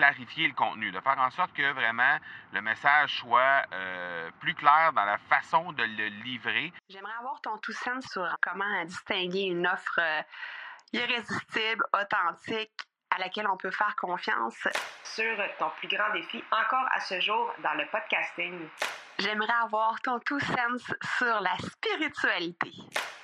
clarifier le contenu, de faire en sorte que vraiment le message soit euh, plus clair dans la façon de le livrer. J'aimerais avoir ton tout sens sur comment distinguer une offre euh, irrésistible, authentique, à laquelle on peut faire confiance. Sur ton plus grand défi encore à ce jour dans le podcasting. J'aimerais avoir ton tout sens sur la spiritualité.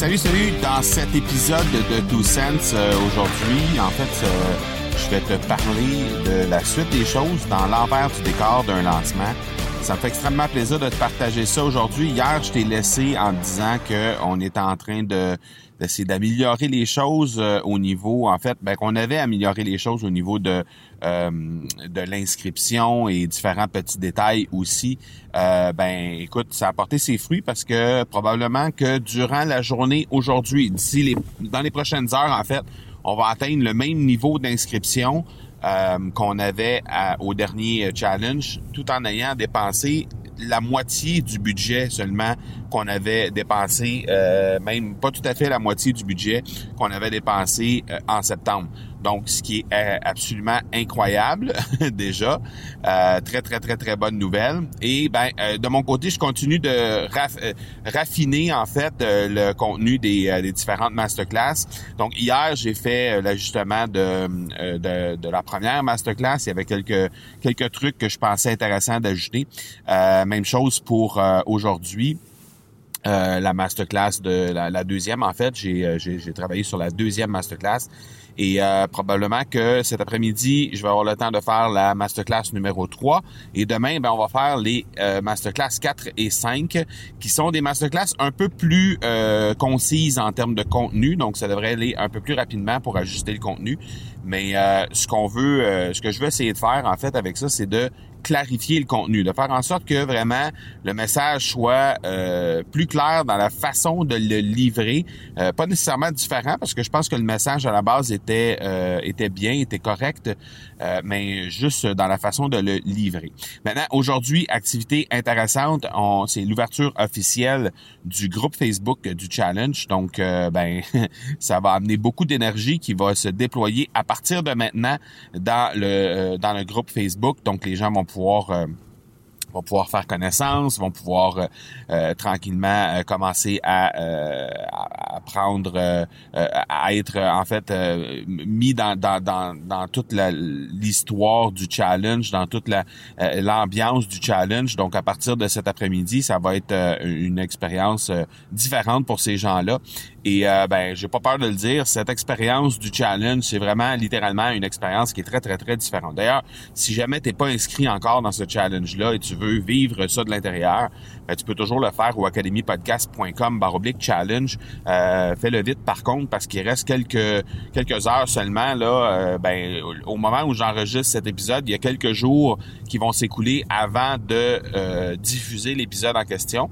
Salut, salut! Dans cet épisode de Two Sense, euh, aujourd'hui, en fait, euh, je vais te parler de la suite des choses dans l'envers du décor d'un lancement. Ça me fait extrêmement plaisir de te partager ça aujourd'hui. Hier, je t'ai laissé en disant qu'on était en train de d'essayer d'améliorer les choses euh, au niveau, en fait, ben, qu'on avait amélioré les choses au niveau de euh, de l'inscription et différents petits détails aussi. Euh, ben, écoute, ça a porté ses fruits parce que probablement que durant la journée aujourd'hui, d'ici les dans les prochaines heures, en fait, on va atteindre le même niveau d'inscription qu'on avait au dernier challenge, tout en ayant dépensé la moitié du budget seulement qu'on avait dépensé, euh, même pas tout à fait la moitié du budget qu'on avait dépensé euh, en septembre. Donc, ce qui est euh, absolument incroyable déjà. Euh, très, très, très, très bonne nouvelle. Et ben, euh, de mon côté, je continue de raffiner en fait le contenu des, des, différentes masterclass. Donc, hier, j'ai fait l'ajustement de, de, de, la première masterclass. Il y avait quelques, quelques trucs que je pensais intéressants d'ajouter. même chose pour aujourd'hui. la masterclass de la, la deuxième, en fait, j'ai travaillé sur la deuxième masterclass et euh, probablement que cet après-midi, je vais avoir le temps de faire la masterclass numéro 3. Et demain, ben, on va faire les euh, masterclass 4 et 5, qui sont des masterclass un peu plus euh, concises en termes de contenu. Donc, ça devrait aller un peu plus rapidement pour ajuster le contenu. Mais ce qu'on veut, ce que je veux essayer de faire, en fait, avec ça, c'est de clarifier le contenu, de faire en sorte que vraiment le message soit euh, plus clair dans la façon de le livrer, euh, pas nécessairement différent parce que je pense que le message à la base était euh, était bien, était correct, mais juste dans la façon de le livrer. Maintenant, aujourd'hui, activité intéressante, c'est l'ouverture officielle du groupe Facebook du challenge. Donc, ben, ça va amener beaucoup d'énergie qui va se déployer à partir de maintenant dans le dans le groupe Facebook. Donc, les gens vont pouvoir euh, vont pouvoir faire connaissance, vont pouvoir euh, euh, tranquillement commencer à, à, prendre, à être en fait mis dans, dans, dans, dans toute l'histoire du challenge, dans toute la l'ambiance du challenge. Donc à partir de cet après-midi, ça va être une expérience différente pour ces gens-là. Et euh, ben, j'ai pas peur de le dire, cette expérience du challenge, c'est vraiment littéralement une expérience qui est très très très différente. D'ailleurs, si jamais t'es pas inscrit encore dans ce challenge-là et tu veux vivre ça de l'intérieur, ben, tu peux toujours le faire au academypodcast.com baroblique challenge. Euh, Fais-le vite par contre parce qu'il reste quelques quelques heures seulement là. Euh, ben, au moment où j'enregistre cet épisode, il y a quelques jours qui vont s'écouler avant de euh, diffuser l'épisode en question.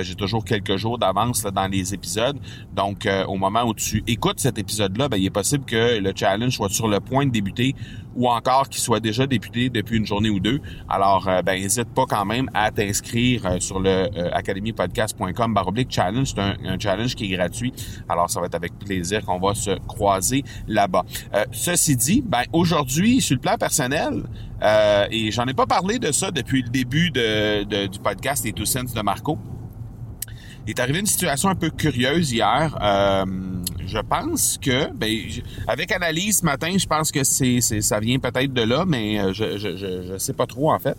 J'ai toujours quelques jours d'avance dans les épisodes. Donc au moment où tu écoutes cet épisode-là, ben, il est possible que le challenge soit sur le point de débuter ou encore qu'il soit déjà débuté depuis une journée ou deux. Alors, ben, n'hésite pas quand même à t'inscrire euh, sur le academypodcast.com baroblique challenge. C'est un, challenge qui est gratuit. Alors, ça va être avec plaisir qu'on va se croiser là-bas. ceci dit, ben, aujourd'hui, sur le plan personnel, et j'en ai pas parlé de ça depuis le début de, du podcast Les Two Sense de Marco, il est arrivé une situation un peu curieuse hier. Euh, je pense que, ben, avec analyse ce matin, je pense que c'est, ça vient peut-être de là, mais euh, je, je, je, sais pas trop en fait.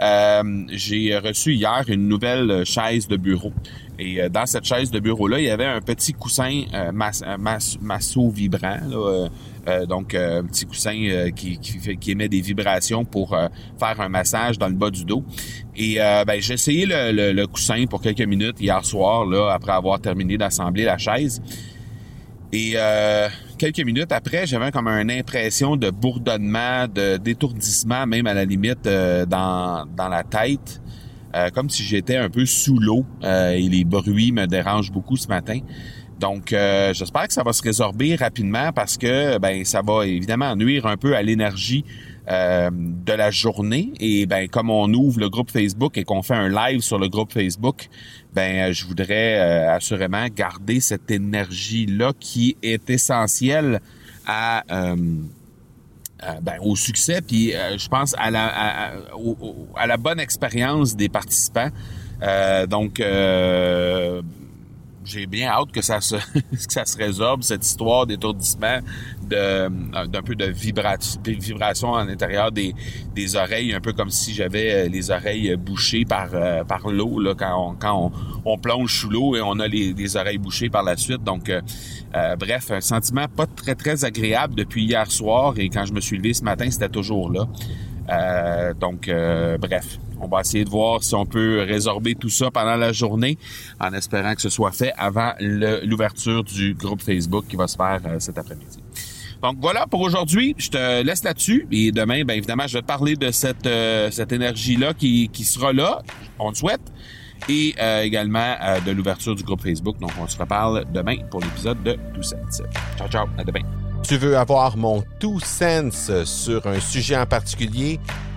Euh, j'ai reçu hier une nouvelle chaise de bureau. Et dans cette chaise de bureau-là, il y avait un petit coussin euh, masso vibrant. Là, euh, donc, euh, un petit coussin euh, qui, émet des vibrations pour faire un massage dans le bas du dos. Et ben, j'ai essayé le, coussin pour quelques minutes hier soir, là, après avoir terminé d'assembler la chaise. Et euh, quelques minutes après, j'avais comme une impression de bourdonnement, de d'étourdissement, même à la limite euh, dans, dans la tête, euh, comme si j'étais un peu sous l'eau. et les bruits me dérangent beaucoup ce matin. Donc, j'espère que ça va se résorber rapidement parce que ben ça va évidemment nuire un peu à l'énergie euh, de la journée. Et ben comme on ouvre le groupe Facebook et qu'on fait un live sur le groupe Facebook, ben euh, je voudrais euh, assurément garder cette énergie là qui est essentielle à ben, au succès, puis je pense à la, à, à la bonne expérience des participants. donc, j'ai bien hâte que ça se que ça se résorbe cette histoire d'étourdissement de euh, d'un peu de vibration à l'intérieur des, des oreilles un peu comme si j'avais euh, les oreilles bouchées par euh, par l'eau là quand on quand on, plonge sous l'eau et on a les, les, oreilles bouchées par la suite. Donc bref un sentiment pas très très agréable depuis hier soir et quand je me suis levé ce matin c'était toujours là. Donc bref on va essayer de voir si on peut résorber tout ça pendant la journée en espérant que ce soit fait avant l'ouverture du groupe Facebook qui va se faire euh, cet après-midi. Donc voilà pour aujourd'hui. Je te laisse là-dessus. Et demain, bien évidemment, je vais te parler de cette, euh, cette énergie-là qui, qui sera là, on le souhaite, et euh, également de l'ouverture du groupe Facebook. Donc on se reparle demain pour l'épisode de Tout Sense. Ciao, ciao, à demain. Tu veux avoir mon tout sense sur un sujet en particulier?